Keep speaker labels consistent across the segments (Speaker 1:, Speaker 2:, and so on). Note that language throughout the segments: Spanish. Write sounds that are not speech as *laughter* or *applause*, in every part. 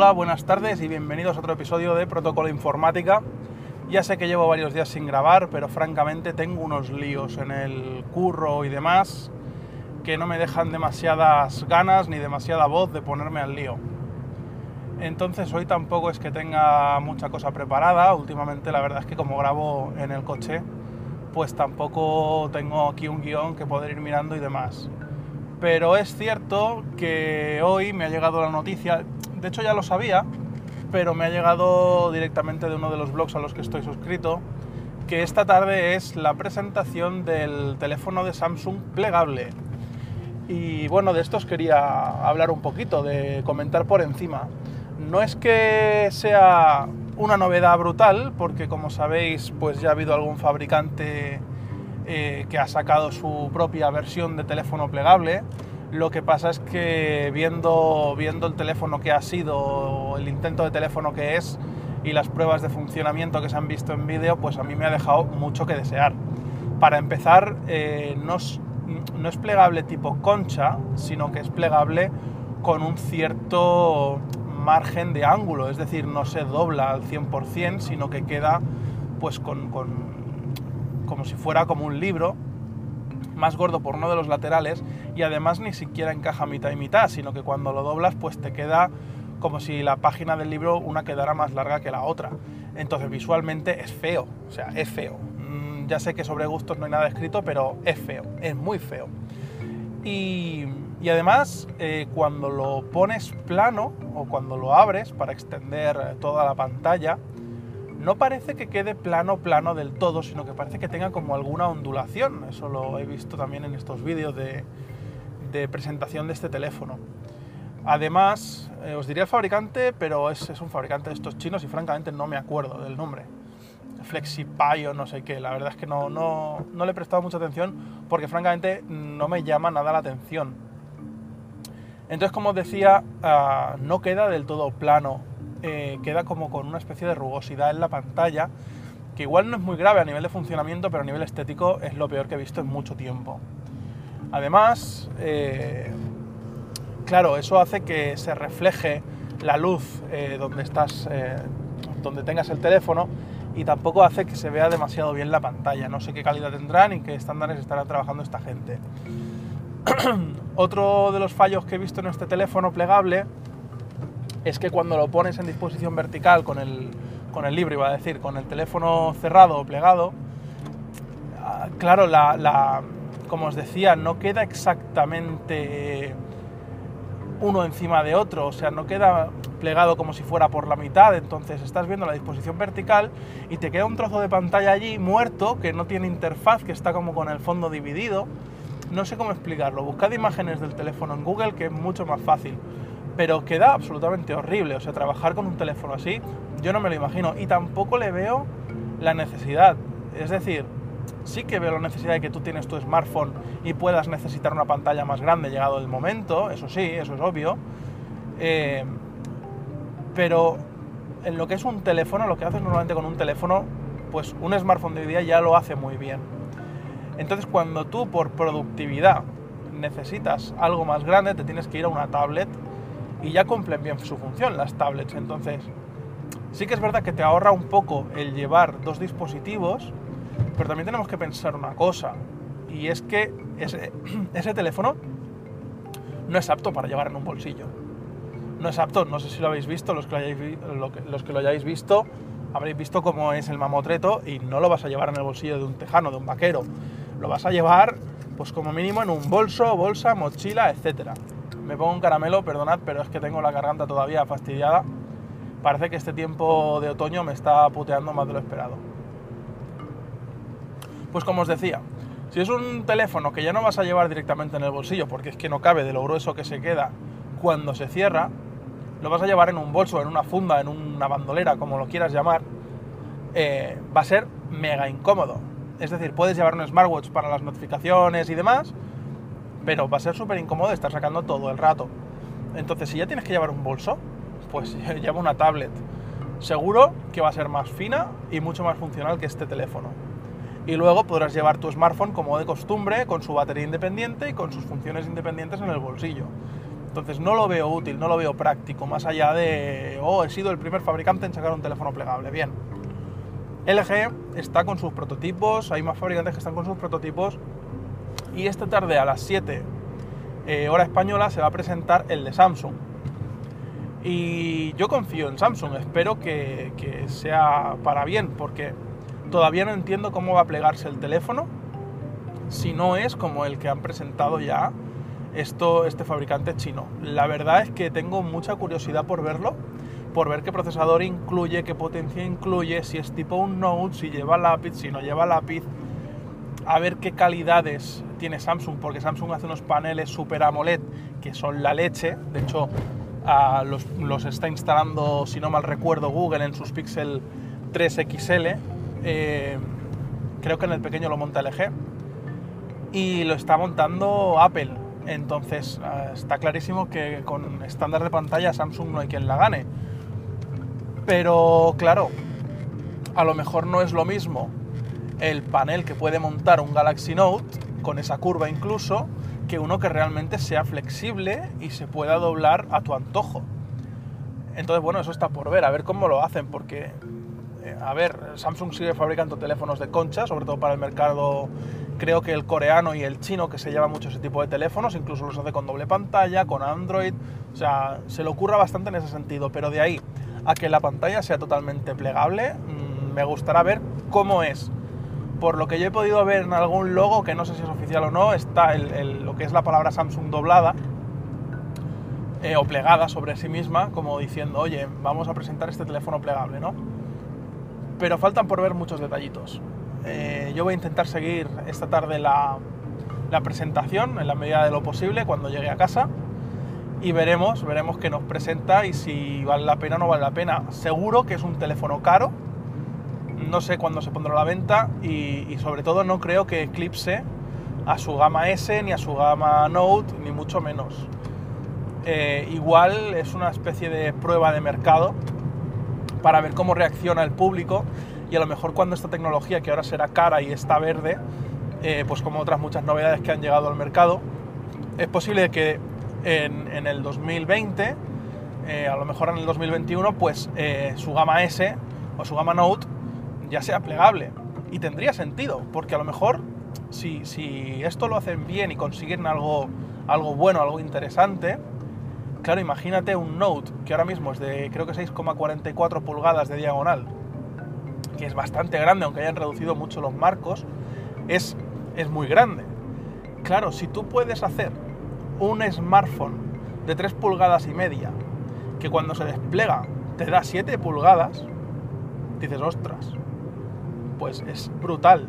Speaker 1: Hola, buenas tardes y bienvenidos a otro episodio de Protocolo Informática. Ya sé que llevo varios días sin grabar, pero francamente tengo unos líos en el curro y demás que no me dejan demasiadas ganas ni demasiada voz de ponerme al lío. Entonces hoy tampoco es que tenga mucha cosa preparada. Últimamente la verdad es que como grabo en el coche, pues tampoco tengo aquí un guion que poder ir mirando y demás. Pero es cierto que hoy me ha llegado la noticia, de hecho ya lo sabía, pero me ha llegado directamente de uno de los blogs a los que estoy suscrito, que esta tarde es la presentación del teléfono de Samsung plegable. Y bueno, de esto os quería hablar un poquito, de comentar por encima. No es que sea una novedad brutal, porque como sabéis, pues ya ha habido algún fabricante eh, que ha sacado su propia versión de teléfono plegable. Lo que pasa es que viendo, viendo el teléfono que ha sido, el intento de teléfono que es y las pruebas de funcionamiento que se han visto en vídeo, pues a mí me ha dejado mucho que desear. Para empezar, eh, no, es, no es plegable tipo concha, sino que es plegable con un cierto margen de ángulo, es decir, no se dobla al 100%, sino que queda pues con, con como si fuera como un libro, más gordo por uno de los laterales y además ni siquiera encaja mitad y mitad, sino que cuando lo doblas pues te queda como si la página del libro una quedara más larga que la otra. Entonces visualmente es feo, o sea, es feo. Mm, ya sé que sobre gustos no hay nada escrito, pero es feo, es muy feo. Y, además, eh, cuando lo pones plano o cuando lo abres para extender toda la pantalla, no parece que quede plano, plano del todo, sino que parece que tenga como alguna ondulación. Eso lo he visto también en estos vídeos de, presentación de este teléfono. Además, eh, os diría el fabricante, pero es, un fabricante de estos chinos y francamente no me acuerdo del nombre. FlexiPy o no sé qué. La verdad es que no, no, no le he prestado mucha atención porque francamente no me llama nada la atención. Entonces, como os decía, ah, no queda del todo plano eh, queda como con una especie de rugosidad en la pantalla, que igual no es muy grave a nivel de funcionamiento, pero a nivel estético es lo peor que he visto en mucho tiempo. Además, eh, claro, eso hace que se refleje la luz eh, donde estás, donde tengas el teléfono y tampoco hace que se vea demasiado bien la pantalla. No sé qué calidad tendrán y qué estándares estará trabajando esta gente. *clears throat* Otro de los fallos que he visto en este teléfono plegable es que cuando lo pones en disposición vertical con el, con el libro, iba a decir, con el teléfono cerrado o plegado, ah, claro, la, como os decía, no queda exactamente uno encima de otro, o sea, no queda plegado como si fuera por la mitad, entonces estás viendo la disposición vertical y te queda un trozo de pantalla allí muerto, que no tiene interfaz, que está como con el fondo dividido. No sé cómo explicarlo, buscad imágenes del teléfono en Google, que es mucho más fácil pero queda absolutamente horrible. O sea, trabajar con un teléfono así, yo no me lo imagino. Y tampoco le veo la necesidad. Es decir, sí que veo la necesidad de que tú tienes tu smartphone y puedas necesitar una pantalla más grande llegado el momento, eso sí, eso es obvio. Eh, pero en lo que es un teléfono, lo que haces normalmente con un teléfono, pues un smartphone de hoy día ya lo hace muy bien. Entonces cuando tú por productividad necesitas algo más grande, te tienes que ir a una tablet y ya cumplen bien su función las tablets. Entonces, sí que es verdad que te ahorra un poco el llevar dos dispositivos, pero también tenemos que pensar una cosa, y es que ese, *clears throat* teléfono no es apto para llevar en un bolsillo. No es apto, no sé si lo habéis visto, los que lo hayáis, los que lo hayáis visto, habréis visto cómo es el mamotreto y no lo vas a llevar en el bolsillo de un tejano, de un vaquero. Lo vas a llevar, pues como mínimo, en un bolso, bolsa, mochila, etcétera me pongo un caramelo, perdonad, pero es que tengo la garganta todavía fastidiada. Parece que este tiempo de otoño me está puteando más de lo esperado. Pues como os decía, si es un teléfono que ya no vas a llevar directamente en el bolsillo, porque es que no cabe de lo grueso que se queda cuando se cierra, lo vas a llevar en un bolso, en una funda, en una bandolera, como lo quieras llamar, eh, va a ser mega incómodo. Es decir, puedes llevar un smartwatch para las notificaciones y demás, pero va a ser súper incómodo estar sacando todo el rato. Entonces, si ya tienes que llevar un bolso, pues *laughs* lleva una tablet. Seguro que va a ser más fina y mucho más funcional que este teléfono. Y luego podrás llevar tu smartphone como de costumbre, con su batería independiente y con sus funciones independientes en el bolsillo. Entonces no lo veo útil, no lo veo práctico, más allá de, oh, he sido el primer fabricante en sacar un teléfono plegable. Bien. LG está con sus prototipos, hay más fabricantes que están con sus prototipos y esta tarde a las 7 eh, hora española se va a presentar el de Samsung. Y yo confío en Samsung, espero que, que sea para bien, porque todavía no entiendo cómo va a plegarse el teléfono si no es como el que han presentado ya esto, este fabricante chino. La verdad es que tengo mucha curiosidad por verlo, por ver qué procesador incluye, qué potencia incluye, si es tipo un Note, si lleva lápiz, si no lleva lápiz, a ver qué calidades tiene Samsung, porque Samsung hace unos paneles Super AMOLED que son la leche, de hecho los, está instalando, si no mal recuerdo, Google en sus Pixel 3 XL, eh, creo que en el pequeño lo monta LG, y lo está montando Apple. Entonces ah, está clarísimo que con estándar de pantalla Samsung no hay quien la gane. Pero claro, a lo mejor no es lo mismo el panel que puede montar un Galaxy Note, con esa curva incluso, que uno que realmente sea flexible y se pueda doblar a tu antojo. Entonces, bueno, eso está por ver, a ver cómo lo hacen, porque, eh, a ver, Samsung sigue fabricando teléfonos de concha, sobre todo para el mercado creo que el coreano y el chino, que se lleva mucho ese tipo de teléfonos, incluso los hace con doble pantalla, con Android, o sea, se le ocurra bastante en ese sentido, pero de ahí a que la pantalla sea totalmente plegable, mm, me gustará ver cómo es. Por lo que yo he podido ver en algún logo, que no sé si es oficial o no, está lo que es la palabra Samsung doblada eh, o plegada sobre sí misma, como diciendo, oye, vamos a presentar este teléfono plegable, ¿no? Pero faltan por ver muchos detallitos. Eh, yo voy a intentar seguir esta tarde la, presentación en la medida de lo posible cuando llegue a casa y veremos, veremos qué nos presenta y si vale la pena o no vale la pena. Seguro que es un teléfono caro, no sé cuándo se pondrá a la venta y, sobre todo no creo que eclipse a su gama S ni a su gama Note, ni mucho menos. Eh, igual es una especie de prueba de mercado para ver cómo reacciona el público y a lo mejor cuando esta tecnología, que ahora será cara y está verde, eh, pues como otras muchas novedades que han llegado al mercado, es posible que en, el 2020, eh, a lo mejor en el 2021, pues su gama S o su gama Note ya sea plegable. Y tendría sentido, porque a lo mejor si, si esto lo hacen bien y consiguen algo, algo bueno, algo interesante, claro, imagínate un Note que ahora mismo es de creo que 6,44 pulgadas de diagonal que es bastante grande, aunque hayan reducido mucho los marcos, es, es muy grande. Claro, si tú puedes hacer un smartphone de 3 pulgadas y media, que cuando se despliega te da 7 pulgadas, dices, ostras, pues es brutal.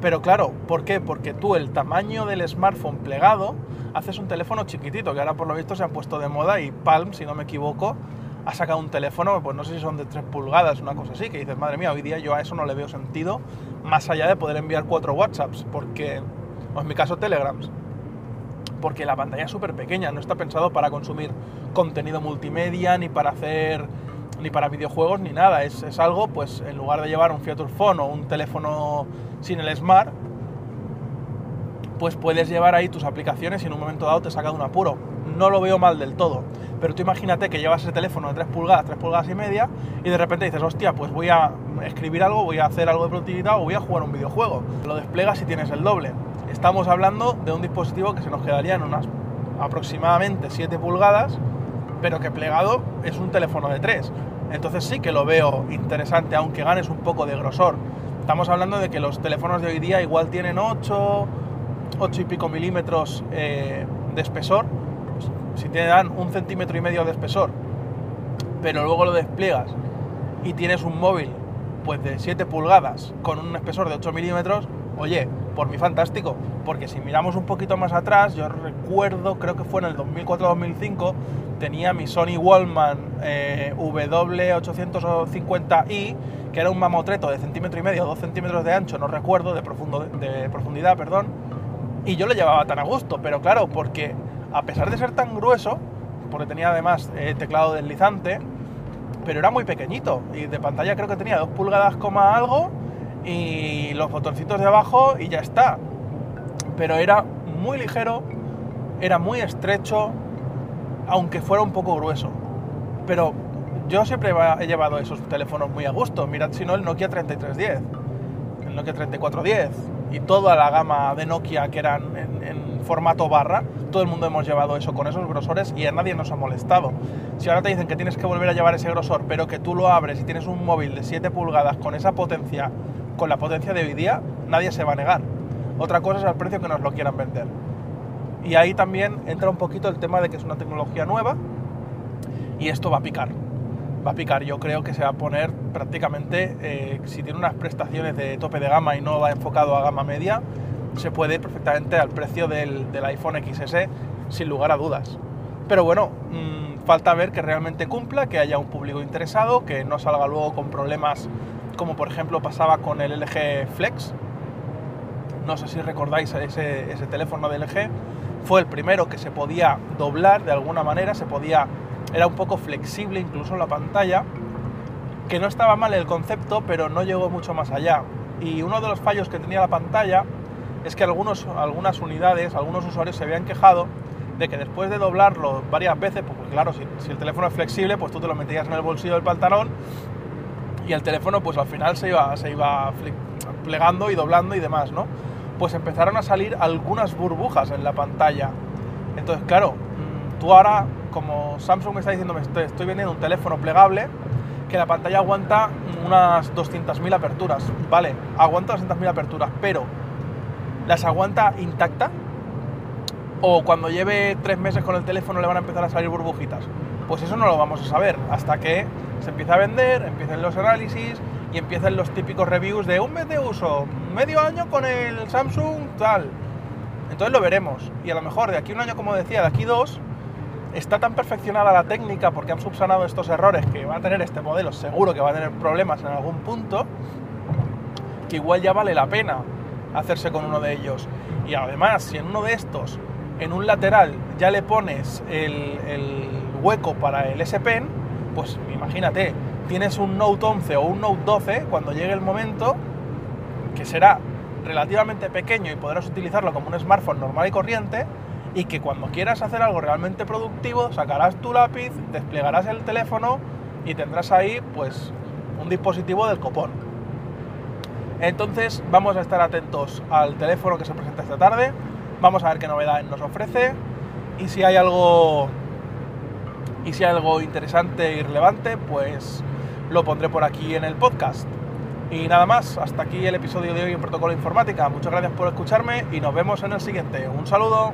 Speaker 1: Pero claro, ¿por qué? Porque tú el tamaño del smartphone plegado haces un teléfono chiquitito, que ahora por lo visto se han puesto de moda y Palm, si no me equivoco, ha sacado un teléfono, pues no sé si son de 3 pulgadas, una cosa así, que dices, madre mía, hoy día yo a eso no le veo sentido, más allá de poder enviar cuatro WhatsApps, porque, o en mi caso Telegrams, porque la pantalla es súper pequeña, no está pensado para consumir contenido multimedia, ni para hacer, ni para videojuegos, ni nada, es, es algo, pues en lugar de llevar un Feature Phone o un teléfono sin el Smart, pues puedes llevar ahí tus aplicaciones y en un momento dado te saca de un apuro. No lo veo mal del todo. Pero tú imagínate que llevas ese teléfono de 3 pulgadas, 3 pulgadas y media, y de repente dices, hostia, pues voy a escribir algo, voy a hacer algo de productividad o voy a jugar un videojuego. Lo desplegas y tienes el doble. Estamos hablando de un dispositivo que se nos quedaría en unas aproximadamente 7 pulgadas, pero que plegado es un teléfono de 3. Entonces sí que lo veo interesante, aunque ganes un poco de grosor. Estamos hablando de que los teléfonos de hoy día igual tienen 8, 8 y pico milímetros eh, de espesor, si te dan un centímetro y medio de espesor, pero luego lo despliegas y tienes un móvil pues de 7 pulgadas con un espesor de 8 milímetros, oye, por mí fantástico, porque si miramos un poquito más atrás, yo recuerdo, creo que fue en el 2004-2005, tenía mi Sony Wallman eh, W850i, que era un mamotreto de centímetro y medio, 2 centímetros de ancho, no recuerdo, de, profundo, de profundidad, perdón, y yo lo llevaba tan a gusto, pero claro, porque a pesar de ser tan grueso, porque tenía además eh, teclado deslizante, pero era muy pequeñito y de pantalla creo que tenía 2 pulgadas, algo y los botoncitos de abajo y ya está. Pero era muy ligero, era muy estrecho, aunque fuera un poco grueso. Pero yo siempre he llevado esos teléfonos muy a gusto. Mirad si no el Nokia 3310, el Nokia 3410 y toda la gama de Nokia que eran en, formato barra. Todo el mundo hemos llevado eso con esos grosores y a nadie nos ha molestado. Si ahora te dicen que tienes que volver a llevar ese grosor, pero que tú lo abres y tienes un móvil de 7 pulgadas con esa potencia, con la potencia de hoy día, nadie se va a negar. Otra cosa es el precio que nos lo quieran vender. Y ahí también entra un poquito el tema de que es una tecnología nueva y esto va a picar. Va a picar, yo creo que se va a poner prácticamente, eh, si tiene unas prestaciones de tope de gama y no va enfocado a gama media, se puede ir perfectamente al precio del, iPhone XS sin lugar a dudas. Pero bueno, mm, falta ver que realmente cumpla, que haya un público interesado, que no salga luego con problemas como por ejemplo pasaba con el LG Flex. No sé si recordáis ese, ese teléfono de LG. Fue el primero que se podía doblar de alguna manera, se podía era un poco flexible incluso la pantalla, que no estaba mal el concepto, pero no llegó mucho más allá. Y uno de los fallos que tenía la pantalla es que algunos, algunas unidades, algunos usuarios se habían quejado de que después de doblarlo varias veces, pues, claro, si, el teléfono es flexible, pues tú te lo metías en el bolsillo del pantalón y el teléfono pues al final se iba, se iba plegando y doblando y demás, ¿no? Pues empezaron a salir algunas burbujas en la pantalla. Entonces, claro, mm, tú ahora como Samsung está diciendo, estoy, estoy vendiendo un teléfono plegable que la pantalla aguanta unas 200.000 aperturas. Vale, aguanta 200.000 aperturas, pero ¿las aguanta intacta? ¿O cuando lleve tres meses con el teléfono le van a empezar a salir burbujitas? Pues eso no lo vamos a saber hasta que se empiece a vender, empiecen los análisis y empiecen los típicos reviews de un mes de uso, medio año con el Samsung, tal. Entonces lo veremos. Y a lo mejor de aquí un año, como decía, de aquí dos, está tan perfeccionada la técnica porque han subsanado estos errores que va a tener este modelo, seguro que va a tener problemas en algún punto, que igual ya vale la pena hacerse con uno de ellos. Y además, si en uno de estos, en un lateral, ya le pones el, hueco para el S Pen, pues imagínate, tienes un Note 11 o un Note 12, cuando llegue el momento, que será relativamente pequeño y podrás utilizarlo como un smartphone normal y corriente, y que cuando quieras hacer algo realmente productivo sacarás tu lápiz, desplegarás el teléfono y tendrás ahí pues un dispositivo del copón. Entonces vamos a estar atentos al teléfono que se presenta esta tarde, vamos a ver qué novedades nos ofrece y si hay algo y si hay algo interesante y relevante, pues lo pondré por aquí en el podcast. Y nada más, hasta aquí el episodio de hoy en Protocolo Informática. Muchas gracias por escucharme y nos vemos en el siguiente. Un saludo.